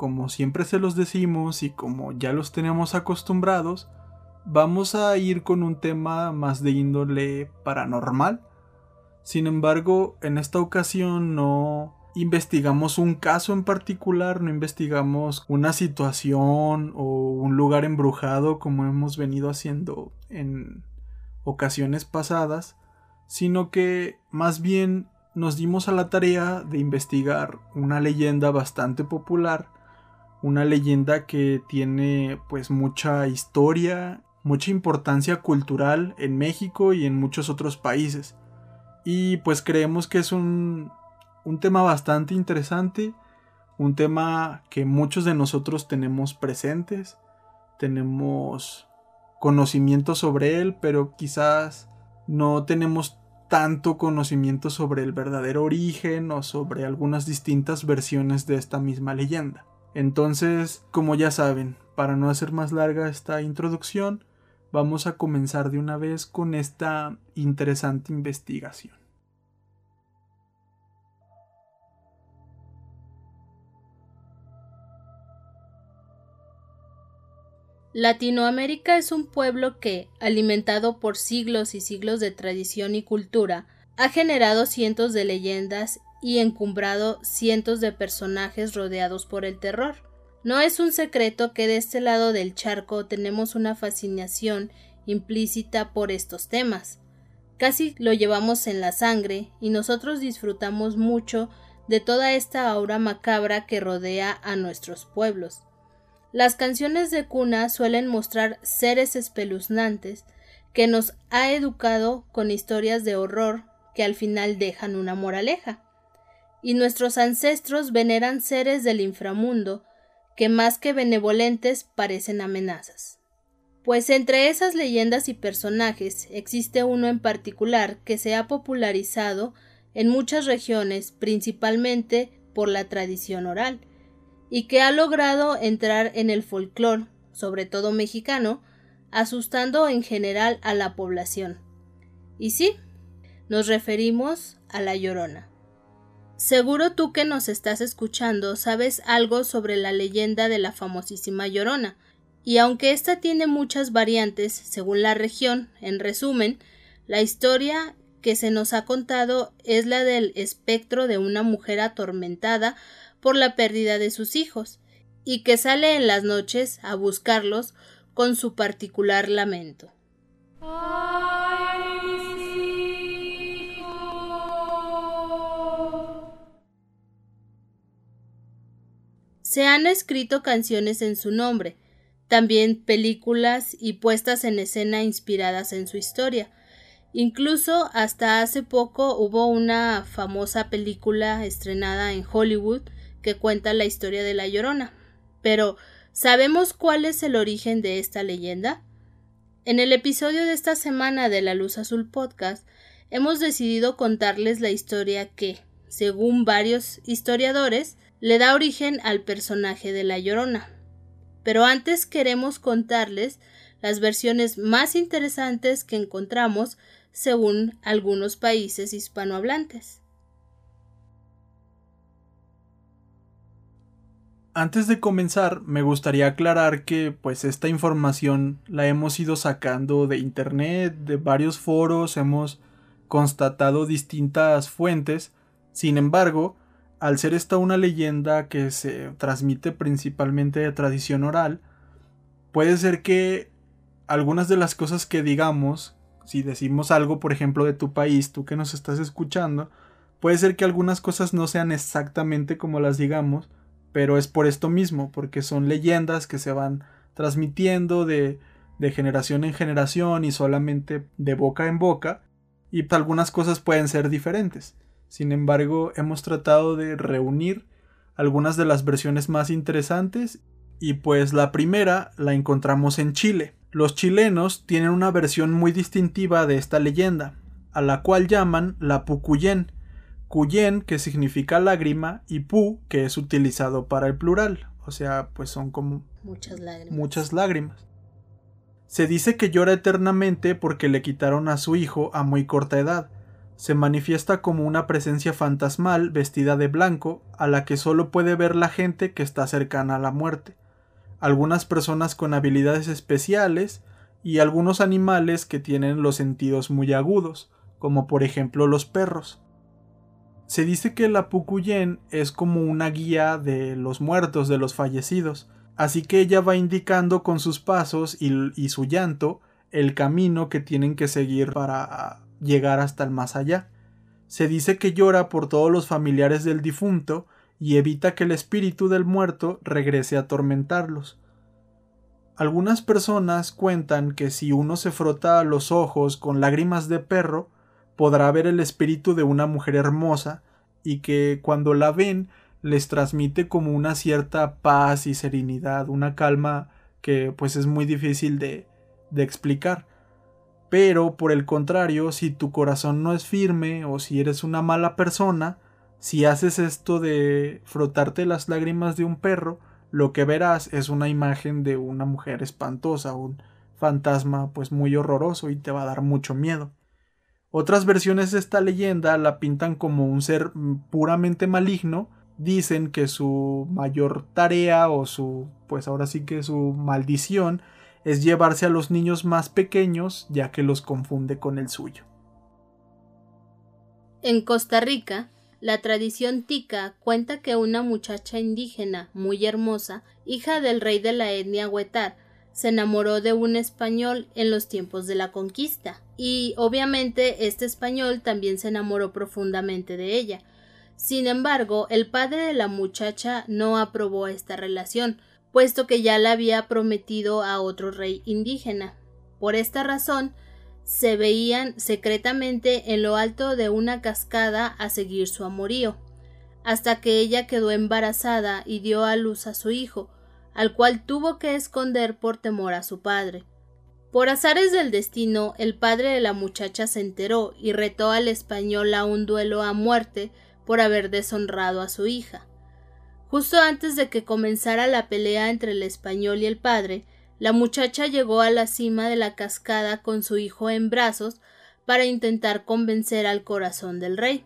como siempre se los decimos y como ya los tenemos acostumbrados, vamos a ir con un tema más de índole paranormal. Sin embargo, en esta ocasión no investigamos un caso en particular, no investigamos una situación o un lugar embrujado como hemos venido haciendo en ocasiones pasadas, sino que más bien nos dimos a la tarea de investigar una leyenda bastante popular, una leyenda que tiene pues mucha historia, mucha importancia cultural en México y en muchos otros países. Y pues creemos que es un, un tema bastante interesante, un tema que muchos de nosotros tenemos presentes, tenemos conocimiento sobre él, pero quizás no tenemos tanto conocimiento sobre el verdadero origen o sobre algunas distintas versiones de esta misma leyenda. Entonces, como ya saben, para no hacer más larga esta introducción, vamos a comenzar de una vez con esta interesante investigación. Latinoamérica es un pueblo que, alimentado por siglos y siglos de tradición y cultura, ha generado cientos de leyendas y encumbrado cientos de personajes rodeados por el terror. No es un secreto que de este lado del charco tenemos una fascinación implícita por estos temas. Casi lo llevamos en la sangre y nosotros disfrutamos mucho de toda esta aura macabra que rodea a nuestros pueblos. Las canciones de cuna suelen mostrar seres espeluznantes que nos ha educado con historias de horror que al final dejan una moraleja. Y nuestros ancestros veneran seres del inframundo que más que benevolentes parecen amenazas. Pues entre esas leyendas y personajes existe uno en particular que se ha popularizado en muchas regiones principalmente por la tradición oral, y que ha logrado entrar en el folclore, sobre todo mexicano, asustando en general a la población. Y sí, nos referimos a la Llorona. Seguro tú que nos estás escuchando sabes algo sobre la leyenda de la famosísima Llorona, y aunque ésta tiene muchas variantes según la región, en resumen, la historia que se nos ha contado es la del espectro de una mujer atormentada por la pérdida de sus hijos, y que sale en las noches a buscarlos con su particular lamento. Se han escrito canciones en su nombre, también películas y puestas en escena inspiradas en su historia. Incluso hasta hace poco hubo una famosa película estrenada en Hollywood que cuenta la historia de La Llorona. Pero, ¿sabemos cuál es el origen de esta leyenda? En el episodio de esta semana de La Luz Azul Podcast hemos decidido contarles la historia que, según varios historiadores, le da origen al personaje de La Llorona. Pero antes queremos contarles las versiones más interesantes que encontramos según algunos países hispanohablantes. Antes de comenzar, me gustaría aclarar que pues esta información la hemos ido sacando de internet, de varios foros, hemos constatado distintas fuentes. Sin embargo, al ser esta una leyenda que se transmite principalmente de tradición oral, puede ser que algunas de las cosas que digamos, si decimos algo, por ejemplo, de tu país, tú que nos estás escuchando, puede ser que algunas cosas no sean exactamente como las digamos, pero es por esto mismo, porque son leyendas que se van transmitiendo de, de generación en generación y solamente de boca en boca, y algunas cosas pueden ser diferentes. Sin embargo, hemos tratado de reunir algunas de las versiones más interesantes y pues la primera la encontramos en Chile. Los chilenos tienen una versión muy distintiva de esta leyenda, a la cual llaman la Pucuyen, Cuyen que significa lágrima y Pu que es utilizado para el plural, o sea, pues son como muchas lágrimas. Muchas lágrimas. Se dice que llora eternamente porque le quitaron a su hijo a muy corta edad. Se manifiesta como una presencia fantasmal vestida de blanco a la que solo puede ver la gente que está cercana a la muerte algunas personas con habilidades especiales y algunos animales que tienen los sentidos muy agudos, como por ejemplo los perros. Se dice que la Pucuyen es como una guía de los muertos, de los fallecidos, así que ella va indicando con sus pasos y, y su llanto el camino que tienen que seguir para llegar hasta el más allá. Se dice que llora por todos los familiares del difunto y evita que el espíritu del muerto regrese a atormentarlos. Algunas personas cuentan que si uno se frota los ojos con lágrimas de perro, podrá ver el espíritu de una mujer hermosa y que cuando la ven les transmite como una cierta paz y serenidad, una calma que pues es muy difícil de, de explicar. Pero por el contrario, si tu corazón no es firme o si eres una mala persona, si haces esto de frotarte las lágrimas de un perro, lo que verás es una imagen de una mujer espantosa, un fantasma pues muy horroroso y te va a dar mucho miedo. Otras versiones de esta leyenda la pintan como un ser puramente maligno, dicen que su mayor tarea o su pues ahora sí que su maldición es llevarse a los niños más pequeños ya que los confunde con el suyo. En Costa Rica, la tradición tica cuenta que una muchacha indígena muy hermosa, hija del rey de la etnia huetar, se enamoró de un español en los tiempos de la conquista, y obviamente este español también se enamoró profundamente de ella. Sin embargo, el padre de la muchacha no aprobó esta relación, puesto que ya la había prometido a otro rey indígena. Por esta razón, se veían secretamente en lo alto de una cascada a seguir su amorío, hasta que ella quedó embarazada y dio a luz a su hijo, al cual tuvo que esconder por temor a su padre. Por azares del destino, el padre de la muchacha se enteró y retó al español a un duelo a muerte por haber deshonrado a su hija. Justo antes de que comenzara la pelea entre el español y el padre, la muchacha llegó a la cima de la cascada con su hijo en brazos para intentar convencer al corazón del rey.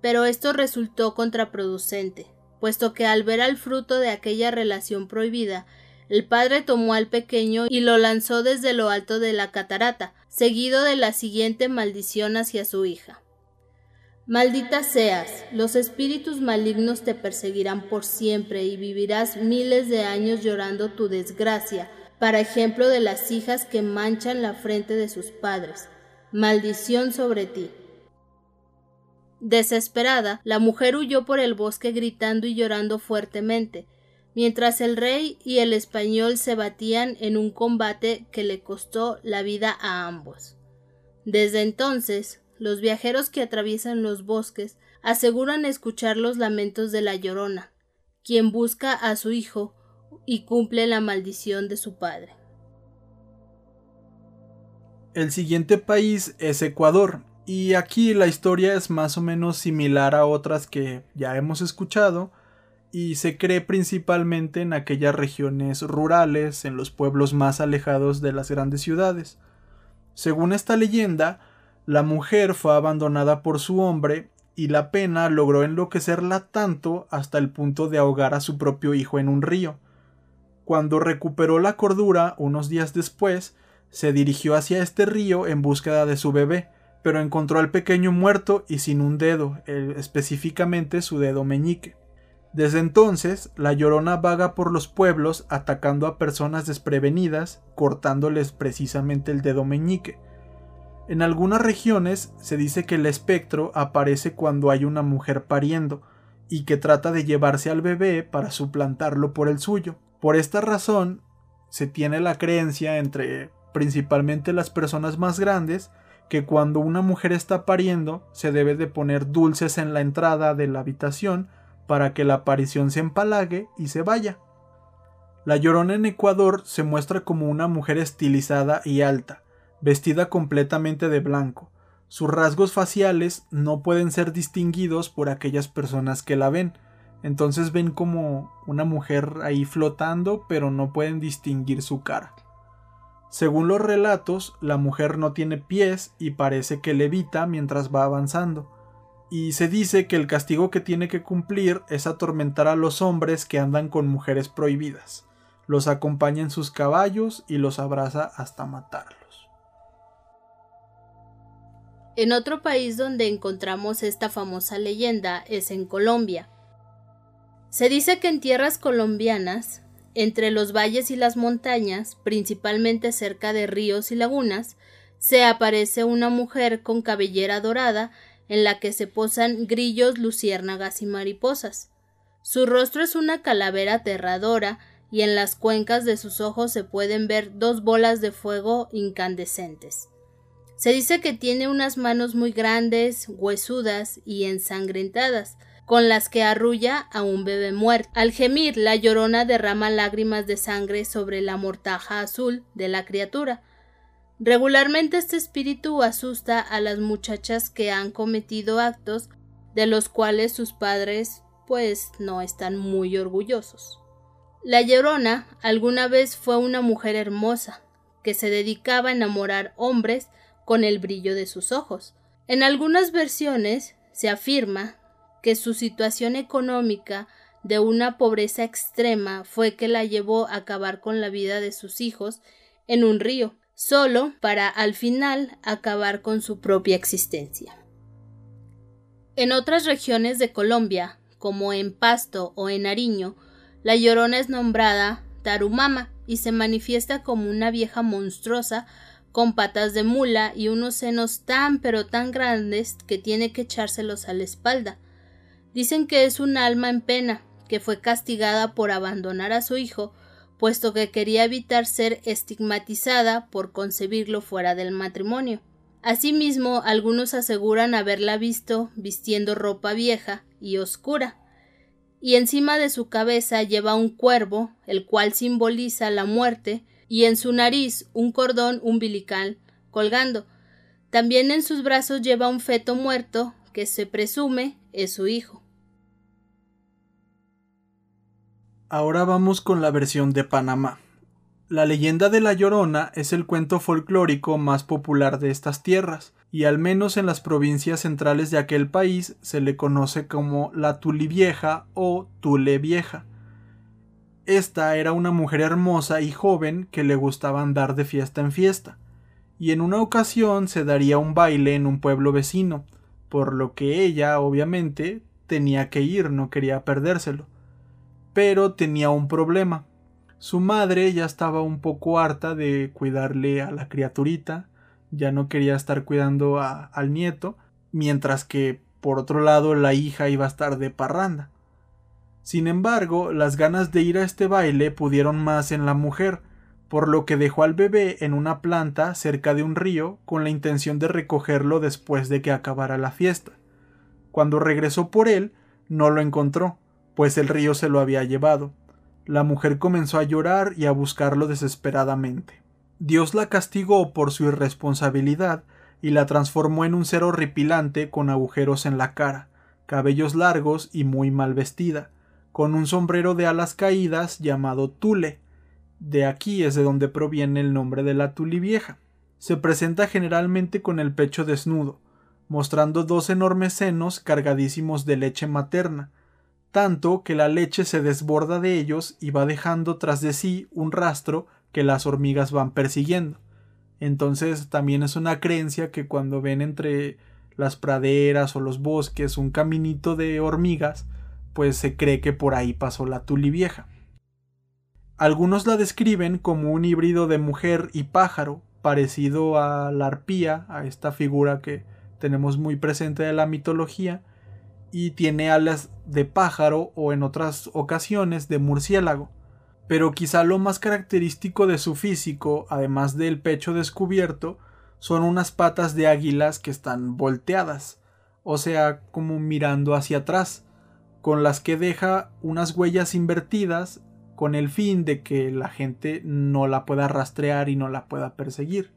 Pero esto resultó contraproducente, puesto que al ver al fruto de aquella relación prohibida, el padre tomó al pequeño y lo lanzó desde lo alto de la catarata, seguido de la siguiente maldición hacia su hija. Maldita seas, los espíritus malignos te perseguirán por siempre y vivirás miles de años llorando tu desgracia, para ejemplo de las hijas que manchan la frente de sus padres. Maldición sobre ti. Desesperada, la mujer huyó por el bosque gritando y llorando fuertemente, mientras el rey y el español se batían en un combate que le costó la vida a ambos. Desde entonces, los viajeros que atraviesan los bosques aseguran escuchar los lamentos de la llorona, quien busca a su hijo y cumple la maldición de su padre. El siguiente país es Ecuador, y aquí la historia es más o menos similar a otras que ya hemos escuchado, y se cree principalmente en aquellas regiones rurales, en los pueblos más alejados de las grandes ciudades. Según esta leyenda, la mujer fue abandonada por su hombre y la pena logró enloquecerla tanto hasta el punto de ahogar a su propio hijo en un río. Cuando recuperó la cordura unos días después, se dirigió hacia este río en búsqueda de su bebé, pero encontró al pequeño muerto y sin un dedo, específicamente su dedo meñique. Desde entonces, la llorona vaga por los pueblos atacando a personas desprevenidas, cortándoles precisamente el dedo meñique. En algunas regiones se dice que el espectro aparece cuando hay una mujer pariendo, y que trata de llevarse al bebé para suplantarlo por el suyo. Por esta razón, se tiene la creencia entre principalmente las personas más grandes que cuando una mujer está pariendo se debe de poner dulces en la entrada de la habitación para que la aparición se empalague y se vaya. La Llorona en Ecuador se muestra como una mujer estilizada y alta, vestida completamente de blanco. Sus rasgos faciales no pueden ser distinguidos por aquellas personas que la ven, entonces ven como una mujer ahí flotando, pero no pueden distinguir su cara. Según los relatos, la mujer no tiene pies y parece que levita mientras va avanzando. Y se dice que el castigo que tiene que cumplir es atormentar a los hombres que andan con mujeres prohibidas. Los acompaña en sus caballos y los abraza hasta matarlos. En otro país donde encontramos esta famosa leyenda es en Colombia. Se dice que en tierras colombianas, entre los valles y las montañas, principalmente cerca de ríos y lagunas, se aparece una mujer con cabellera dorada en la que se posan grillos, luciérnagas y mariposas. Su rostro es una calavera aterradora y en las cuencas de sus ojos se pueden ver dos bolas de fuego incandescentes. Se dice que tiene unas manos muy grandes, huesudas y ensangrentadas, con las que arrulla a un bebé muerto. Al gemir, la llorona derrama lágrimas de sangre sobre la mortaja azul de la criatura. Regularmente este espíritu asusta a las muchachas que han cometido actos de los cuales sus padres pues no están muy orgullosos. La Llorona alguna vez fue una mujer hermosa, que se dedicaba a enamorar hombres con el brillo de sus ojos. En algunas versiones se afirma que su situación económica de una pobreza extrema fue que la llevó a acabar con la vida de sus hijos en un río, solo para al final acabar con su propia existencia. En otras regiones de Colombia, como en Pasto o en Nariño, la llorona es nombrada Tarumama y se manifiesta como una vieja monstruosa con patas de mula y unos senos tan pero tan grandes que tiene que echárselos a la espalda. Dicen que es un alma en pena, que fue castigada por abandonar a su hijo, puesto que quería evitar ser estigmatizada por concebirlo fuera del matrimonio. Asimismo, algunos aseguran haberla visto vistiendo ropa vieja y oscura, y encima de su cabeza lleva un cuervo, el cual simboliza la muerte, y en su nariz un cordón umbilical colgando. También en sus brazos lleva un feto muerto, que se presume es su hijo. Ahora vamos con la versión de Panamá. La leyenda de La Llorona es el cuento folclórico más popular de estas tierras, y al menos en las provincias centrales de aquel país se le conoce como la Tulivieja o Tule Vieja. Esta era una mujer hermosa y joven que le gustaba andar de fiesta en fiesta, y en una ocasión se daría un baile en un pueblo vecino, por lo que ella, obviamente, tenía que ir, no quería perdérselo pero tenía un problema. Su madre ya estaba un poco harta de cuidarle a la criaturita, ya no quería estar cuidando al nieto, mientras que por otro lado la hija iba a estar de parranda. Sin embargo, las ganas de ir a este baile pudieron más en la mujer, por lo que dejó al bebé en una planta cerca de un río con la intención de recogerlo después de que acabara la fiesta. Cuando regresó por él, no lo encontró, pues el río se lo había llevado. La mujer comenzó a llorar y a buscarlo desesperadamente. Dios la castigó por su irresponsabilidad y la transformó en un ser horripilante con agujeros en la cara, cabellos largos y muy mal vestida, con un sombrero de alas caídas llamado tule. De aquí es de donde proviene el nombre de la tuli vieja. Se presenta generalmente con el pecho desnudo, mostrando dos enormes senos cargadísimos de leche materna, tanto que la leche se desborda de ellos y va dejando tras de sí un rastro que las hormigas van persiguiendo. Entonces también es una creencia que cuando ven entre las praderas o los bosques un caminito de hormigas, pues se cree que por ahí pasó la tuli vieja. Algunos la describen como un híbrido de mujer y pájaro, parecido a la arpía, a esta figura que tenemos muy presente de la mitología, y tiene alas de pájaro o en otras ocasiones de murciélago. Pero quizá lo más característico de su físico, además del pecho descubierto, son unas patas de águilas que están volteadas, o sea, como mirando hacia atrás, con las que deja unas huellas invertidas con el fin de que la gente no la pueda rastrear y no la pueda perseguir.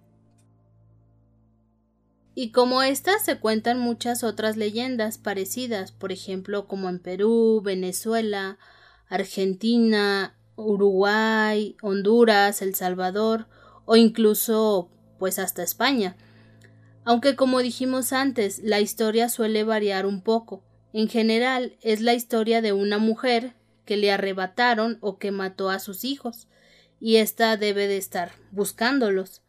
Y como estas se cuentan muchas otras leyendas parecidas, por ejemplo, como en Perú, Venezuela, Argentina, Uruguay, Honduras, El Salvador o incluso pues hasta España. Aunque como dijimos antes, la historia suele variar un poco. En general es la historia de una mujer que le arrebataron o que mató a sus hijos, y ésta debe de estar buscándolos.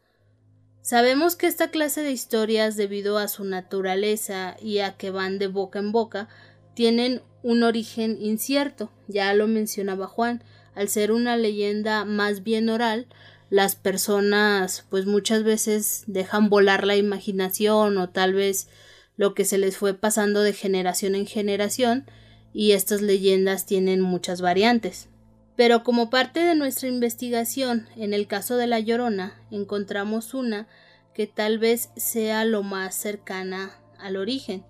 Sabemos que esta clase de historias, debido a su naturaleza y a que van de boca en boca, tienen un origen incierto, ya lo mencionaba Juan, al ser una leyenda más bien oral, las personas pues muchas veces dejan volar la imaginación o tal vez lo que se les fue pasando de generación en generación y estas leyendas tienen muchas variantes. Pero como parte de nuestra investigación en el caso de la Llorona encontramos una que tal vez sea lo más cercana al origen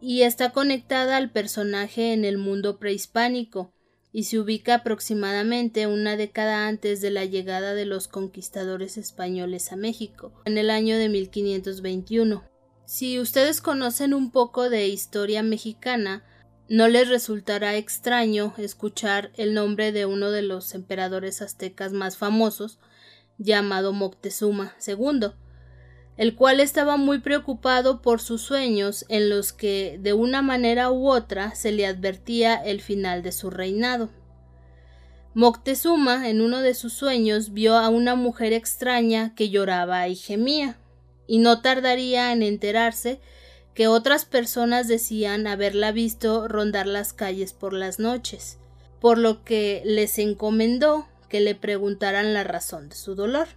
y está conectada al personaje en el mundo prehispánico y se ubica aproximadamente una década antes de la llegada de los conquistadores españoles a México, en el año de 1521. Si ustedes conocen un poco de historia mexicana, no les resultará extraño escuchar el nombre de uno de los emperadores aztecas más famosos, llamado Moctezuma II, el cual estaba muy preocupado por sus sueños en los que de una manera u otra se le advertía el final de su reinado. Moctezuma en uno de sus sueños vio a una mujer extraña que lloraba y gemía, y no tardaría en enterarse que otras personas decían haberla visto rondar las calles por las noches, por lo que les encomendó que le preguntaran la razón de su dolor.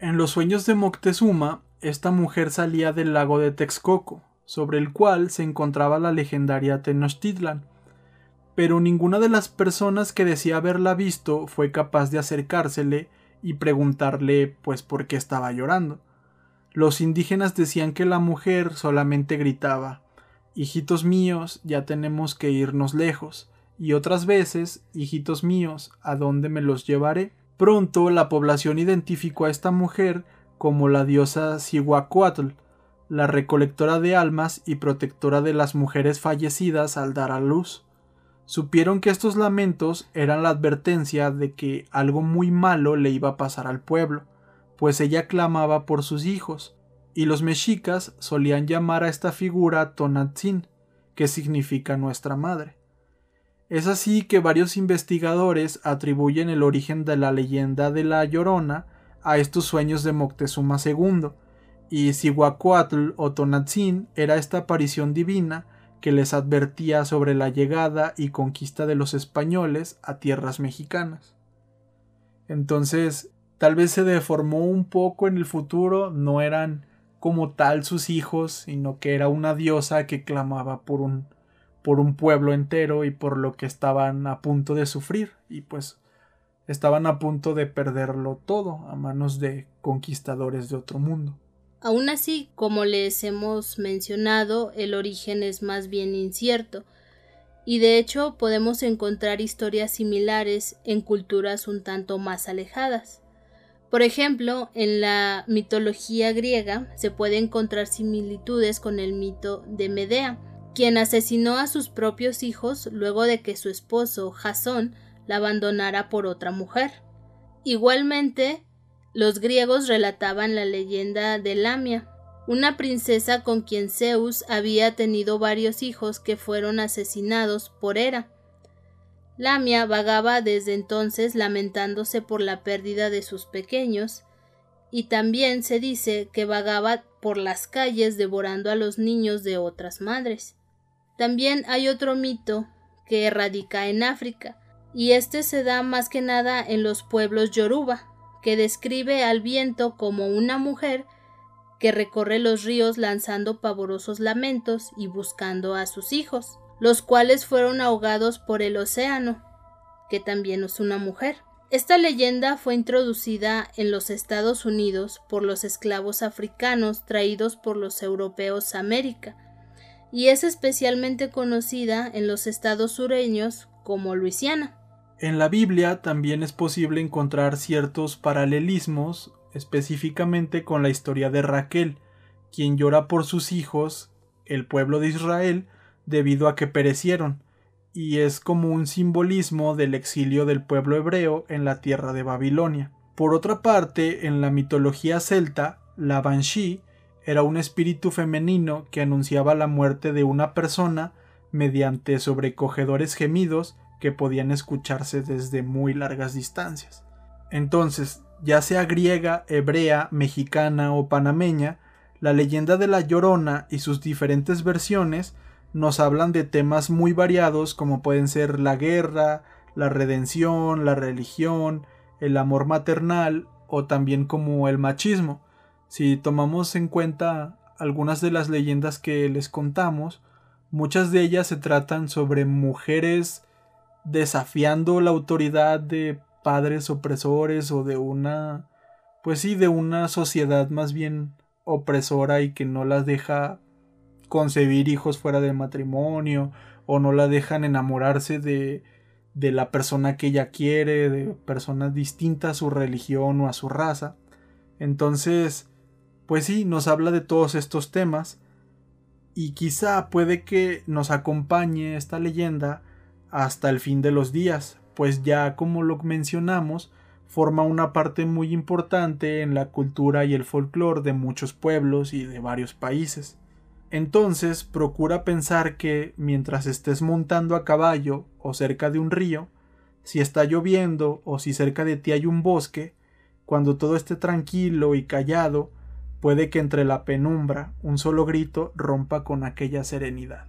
En los sueños de Moctezuma esta mujer salía del lago de Texcoco, sobre el cual se encontraba la legendaria Tenochtitlan, pero ninguna de las personas que decía haberla visto fue capaz de acercársele y preguntarle pues por qué estaba llorando. Los indígenas decían que la mujer solamente gritaba Hijitos míos, ya tenemos que irnos lejos, y otras veces Hijitos míos, ¿a dónde me los llevaré? Pronto la población identificó a esta mujer como la diosa Cihuacuatl, la recolectora de almas y protectora de las mujeres fallecidas al dar a luz. Supieron que estos lamentos eran la advertencia de que algo muy malo le iba a pasar al pueblo, pues ella clamaba por sus hijos, y los mexicas solían llamar a esta figura Tonatzin, que significa nuestra madre. Es así que varios investigadores atribuyen el origen de la leyenda de la Llorona a estos sueños de Moctezuma II, y Cihuacuatl o Tonatzin era esta aparición divina que les advertía sobre la llegada y conquista de los españoles a tierras mexicanas. Entonces, tal vez se deformó un poco en el futuro, no eran como tal sus hijos, sino que era una diosa que clamaba por un por un pueblo entero y por lo que estaban a punto de sufrir y pues estaban a punto de perderlo todo a manos de conquistadores de otro mundo. Aún así, como les hemos mencionado, el origen es más bien incierto, y de hecho podemos encontrar historias similares en culturas un tanto más alejadas. Por ejemplo, en la mitología griega se puede encontrar similitudes con el mito de Medea, quien asesinó a sus propios hijos luego de que su esposo Jasón la abandonara por otra mujer. Igualmente, los griegos relataban la leyenda de Lamia, una princesa con quien Zeus había tenido varios hijos que fueron asesinados por Hera. Lamia vagaba desde entonces lamentándose por la pérdida de sus pequeños, y también se dice que vagaba por las calles devorando a los niños de otras madres. También hay otro mito que radica en África, y este se da más que nada en los pueblos yoruba, que describe al viento como una mujer que recorre los ríos lanzando pavorosos lamentos y buscando a sus hijos, los cuales fueron ahogados por el océano, que también es una mujer. Esta leyenda fue introducida en los Estados Unidos por los esclavos africanos traídos por los europeos a América, y es especialmente conocida en los estados sureños como Luisiana. En la Biblia también es posible encontrar ciertos paralelismos, específicamente con la historia de Raquel, quien llora por sus hijos, el pueblo de Israel, debido a que perecieron, y es como un simbolismo del exilio del pueblo hebreo en la tierra de Babilonia. Por otra parte, en la mitología celta, la Banshee era un espíritu femenino que anunciaba la muerte de una persona mediante sobrecogedores gemidos que podían escucharse desde muy largas distancias. Entonces, ya sea griega, hebrea, mexicana o panameña, la leyenda de la Llorona y sus diferentes versiones nos hablan de temas muy variados como pueden ser la guerra, la redención, la religión, el amor maternal o también como el machismo. Si tomamos en cuenta algunas de las leyendas que les contamos, muchas de ellas se tratan sobre mujeres desafiando la autoridad de padres opresores o de una pues sí de una sociedad más bien opresora y que no las deja concebir hijos fuera del matrimonio o no la dejan enamorarse de, de la persona que ella quiere, de personas distintas a su religión o a su raza. Entonces, pues sí, nos habla de todos estos temas y quizá puede que nos acompañe esta leyenda hasta el fin de los días, pues ya como lo mencionamos, forma una parte muy importante en la cultura y el folclore de muchos pueblos y de varios países. Entonces procura pensar que mientras estés montando a caballo o cerca de un río, si está lloviendo o si cerca de ti hay un bosque, cuando todo esté tranquilo y callado, puede que entre la penumbra un solo grito rompa con aquella serenidad.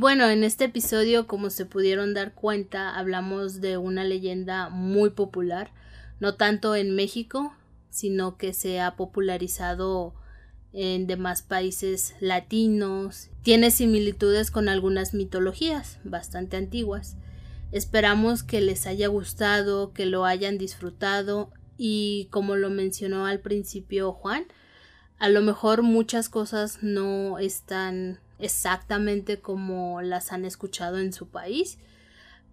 Bueno, en este episodio, como se pudieron dar cuenta, hablamos de una leyenda muy popular, no tanto en México, sino que se ha popularizado en demás países latinos. Tiene similitudes con algunas mitologías bastante antiguas. Esperamos que les haya gustado, que lo hayan disfrutado y como lo mencionó al principio Juan, a lo mejor muchas cosas no están exactamente como las han escuchado en su país,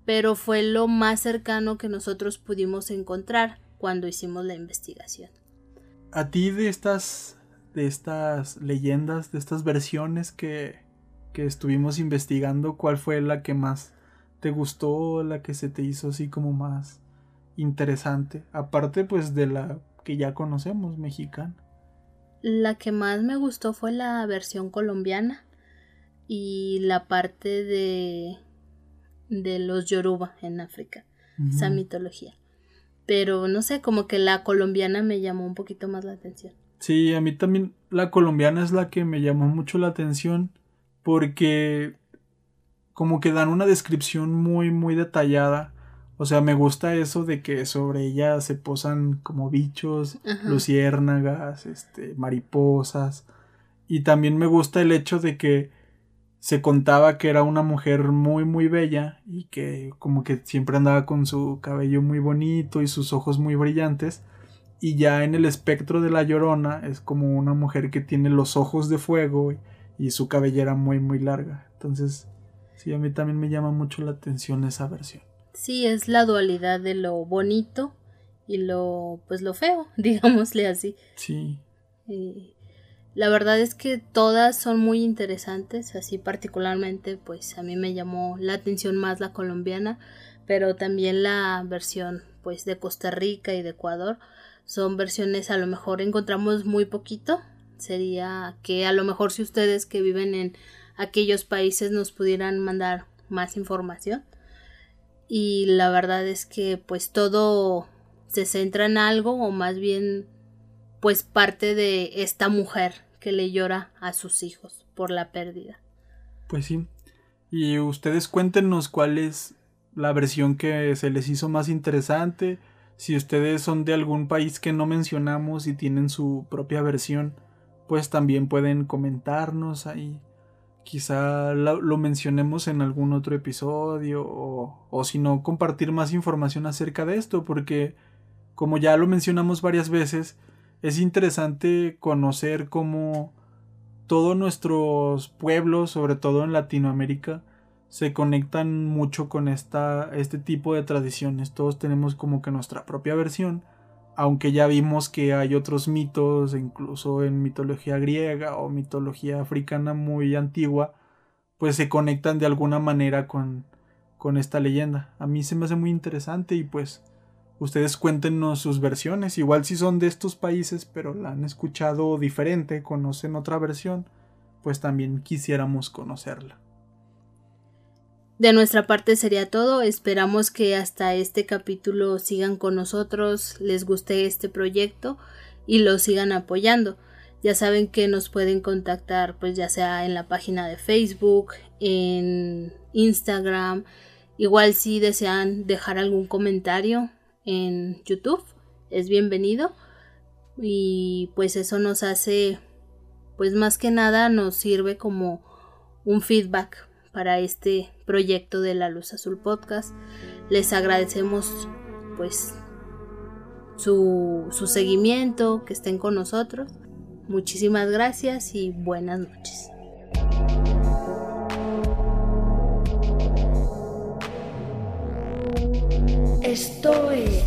pero fue lo más cercano que nosotros pudimos encontrar cuando hicimos la investigación. A ti de estas de estas leyendas, de estas versiones que, que estuvimos investigando, ¿cuál fue la que más te gustó, la que se te hizo así como más interesante? Aparte pues de la que ya conocemos, mexicana. La que más me gustó fue la versión colombiana y la parte de, de los Yoruba en África, esa mitología. Pero no sé, como que la colombiana me llamó un poquito más la atención. Sí, a mí también la colombiana es la que me llamó mucho la atención porque como que dan una descripción muy muy detallada. O sea, me gusta eso de que sobre ella se posan como bichos, luciérnagas, este, mariposas. Y también me gusta el hecho de que se contaba que era una mujer muy muy bella y que como que siempre andaba con su cabello muy bonito y sus ojos muy brillantes. Y ya en el espectro de la llorona es como una mujer que tiene los ojos de fuego y, su cabellera muy muy larga. Entonces sí a mí también me llama mucho la atención esa versión. Sí es la dualidad de lo bonito y lo pues lo feo digámosle así. Sí la verdad es que todas son muy interesantes, así particularmente pues a mí me llamó la atención más la colombiana, pero también la versión pues de Costa Rica y de Ecuador. Son versiones a lo mejor encontramos muy poquito, sería que a lo mejor si ustedes que viven en aquellos países nos pudieran mandar más información. Y la verdad es que pues todo se centra en algo o más bien pues parte de esta mujer que le llora a sus hijos por la pérdida. Pues sí. Y ustedes cuéntenos cuál es la versión que se les hizo más interesante, Si ustedes son de algún país que no mencionamos y tienen su propia versión, pues también pueden comentarnos ahí. Quizá lo, mencionemos en algún otro episodio o, o si no, compartir más información acerca de esto, porque como ya lo mencionamos varias veces, es interesante conocer cómo todos nuestros pueblos, sobre todo en Latinoamérica, se conectan mucho con esta, este tipo de tradiciones. Todos tenemos como que nuestra propia versión, aunque ya vimos que hay otros mitos, incluso en mitología griega o mitología africana muy antigua, pues se conectan de alguna manera con, con esta leyenda. A mí se me hace muy interesante y pues ustedes cuéntenos sus versiones, igual si son de estos países pero la han escuchado diferente, conocen otra versión, pues también quisiéramos conocerla. De nuestra parte sería todo. Esperamos que hasta este capítulo sigan con nosotros, les guste este proyecto y lo sigan apoyando. Ya saben que nos pueden contactar pues ya sea en la página de Facebook, en Instagram, igual si desean dejar algún comentario en YouTube, es bienvenido. Y pues eso nos hace pues más que nada nos sirve como un feedback para este proyecto de la Luz Azul Podcast. Les agradecemos pues su, su seguimiento, que estén con nosotros. Muchísimas gracias y buenas noches. Esto es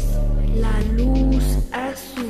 la luz azul.